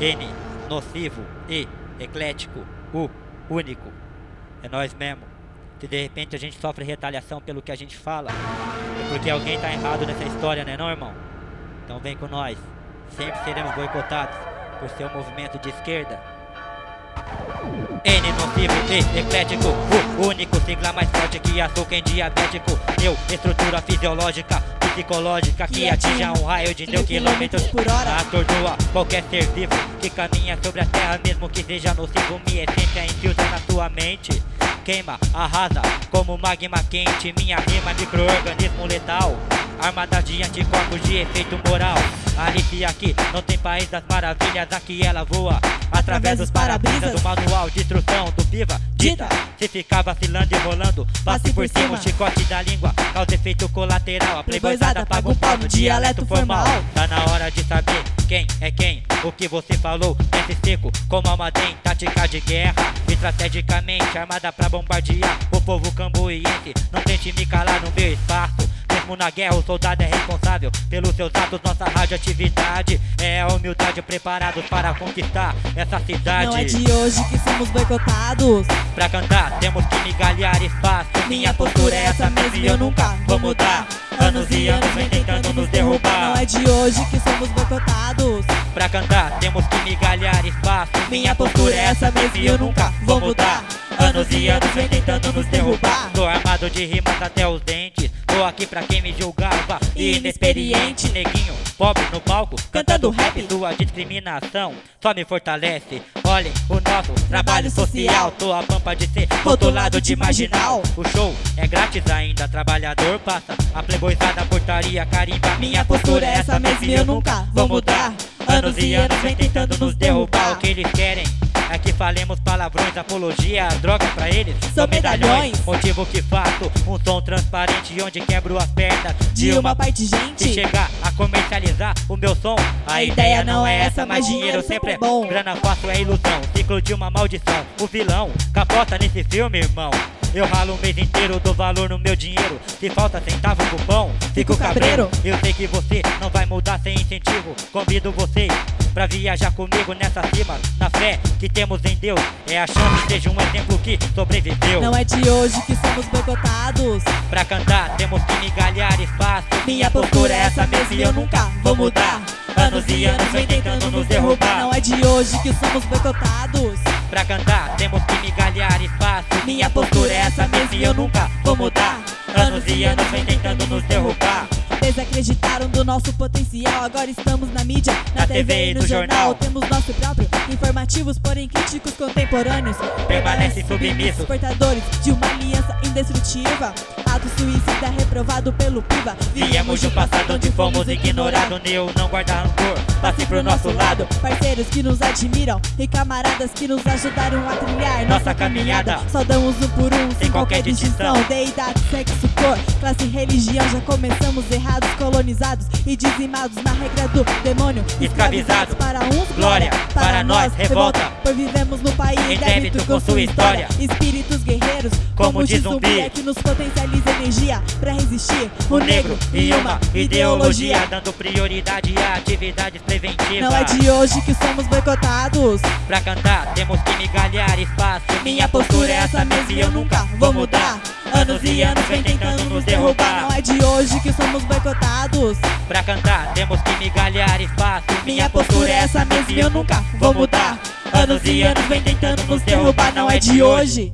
N, nocivo, E, eclético, U, único. É nós mesmo. Se de repente a gente sofre retaliação pelo que a gente fala, é porque alguém tá errado nessa história, né não, irmão? Então vem com nós. Sempre seremos boicotados por ser um movimento de esquerda. N nocivo E eclético O único sigla mais forte que açúcar em diabético Eu, estrutura fisiológica psicológica que atinja um raio de mil quilômetros por hora. Atordoa qualquer ser vivo que caminha sobre a terra Mesmo que seja nocivo, minha essência infiltra na sua mente. Queima, arrasa como magma quente Minha rima microorganismo letal. Armada de anticorpos de efeito moral. Alice aqui, não tem país das maravilhas Aqui ela voa. Através dos para-brisas Do manual de instrução do Viva Dita Se ficar vacilando e rolando Passe por cima, o chicote da língua Causa efeito colateral. A playboyzada paga um pau no dialeto formal. Tá na hora de saber quem é quem. O que você falou, esse seco Como almaden, tática de guerra. Estrategicamente armada pra bombardear O povo cambuiense. Não tente me calar no meu espaço mesmo na guerra, o soldado é responsável pelos seus atos. Nossa radioatividade é a humildade, preparados para conquistar essa cidade. Não é de hoje que somos boicotados. Pra cantar, temos que migalhar espaço. Minha postura é essa mesmo e eu nunca vou mudar. Anos e anos vem tentando nos derrubar. Não é de hoje que somos boicotados. Pra cantar, temos que migalhar espaço. Minha postura é essa mesmo e eu nunca vou mudar. Anos e anos vem tentando nos derrubar. Tô armado de rimas até os dentes. Tô aqui pra quem me julgava. Inexperiente, neguinho, pobre no palco Cantando rap, sua discriminação Só me fortalece. Olhem o nosso trabalho social. Tô a pampa de ser rotulado de marginal. O show é grátis ainda Trabalhador passa. A playboyzada portaria carimba. Minha postura é essa mesmo e eu nunca vou mudar. Anos e anos vem tentando nos derrubar. O que eles querem é que falemos palavrões, apologia, droga pra eles. São medalhões. Motivo que faço um som transparente Onde quebro as pernas de uma parte de gente. Se chegar a comercializar o meu som. A ideia não é essa, mas dinheiro sempre é bom. Grana fácil é ilusão, ciclo de uma maldição. O vilão capota nesse filme, irmão eu ralo o mês inteiro, dou valor no meu dinheiro. Se falta centavo pro pão, fico cabreiro. Eu sei que você não vai mudar sem incentivo. Convido vocês pra viajar comigo nessa cima. Na fé que temos em Deus, é a chance, seja um exemplo que sobreviveu. Não é de hoje que somos boicotados. Pra cantar, temos que migalhar espaço. Minha postura é essa mesmo e eu nunca vou mudar. Anos e anos vem tentando nos derrubar. Não é de hoje que somos boicotados. Pra cantar, temos que migalhar espaço. Minha postura é essa mesmo e eu nunca vou mudar. Anos e anos vem tentando nos derrubar. Desacreditaram do nosso potencial. Agora estamos na mídia, na, na TV, e no, no jornal. jornal. Temos nosso próprio, informativos, porém críticos contemporâneos. Permanecem submissos, portadores de uma aliança indestrutiva. Ato suicida reprovado pelo PIVA. Viemos de um passado onde fomos ignorados. Eu não guarda rancor, passe pro nosso lado. Parceiros que nos admiram e camaradas que nos ajudaram a trilhar nossa caminhada. Saudamos um por um, sem qualquer distinção. Deidade, sexo, cor, classe religião. Já começamos errado colonizados e dizimados na regra do demônio. Escravizados para uns, glória, para, nós, revolta. Por vivemos no país em débito com sua história. Espíritos guerreiros, como, de zumbi, é que nos potencializa energia para resistir. O, negro e uma ideologia, dando prioridade a atividades preventivas. Não é de hoje que somos boicotados. Pra cantar, temos que migalhar espaço. Minha postura é essa mesmo e eu nunca vou mudar. Anos e anos vem tentando nos derrubar. Não é de hoje que somos boicotados. Pra cantar, temos que migalhar espaço. Minha postura é essa mesmo e eu nunca vou mudar. Anos e anos vem tentando nos derrubar. Não é de hoje.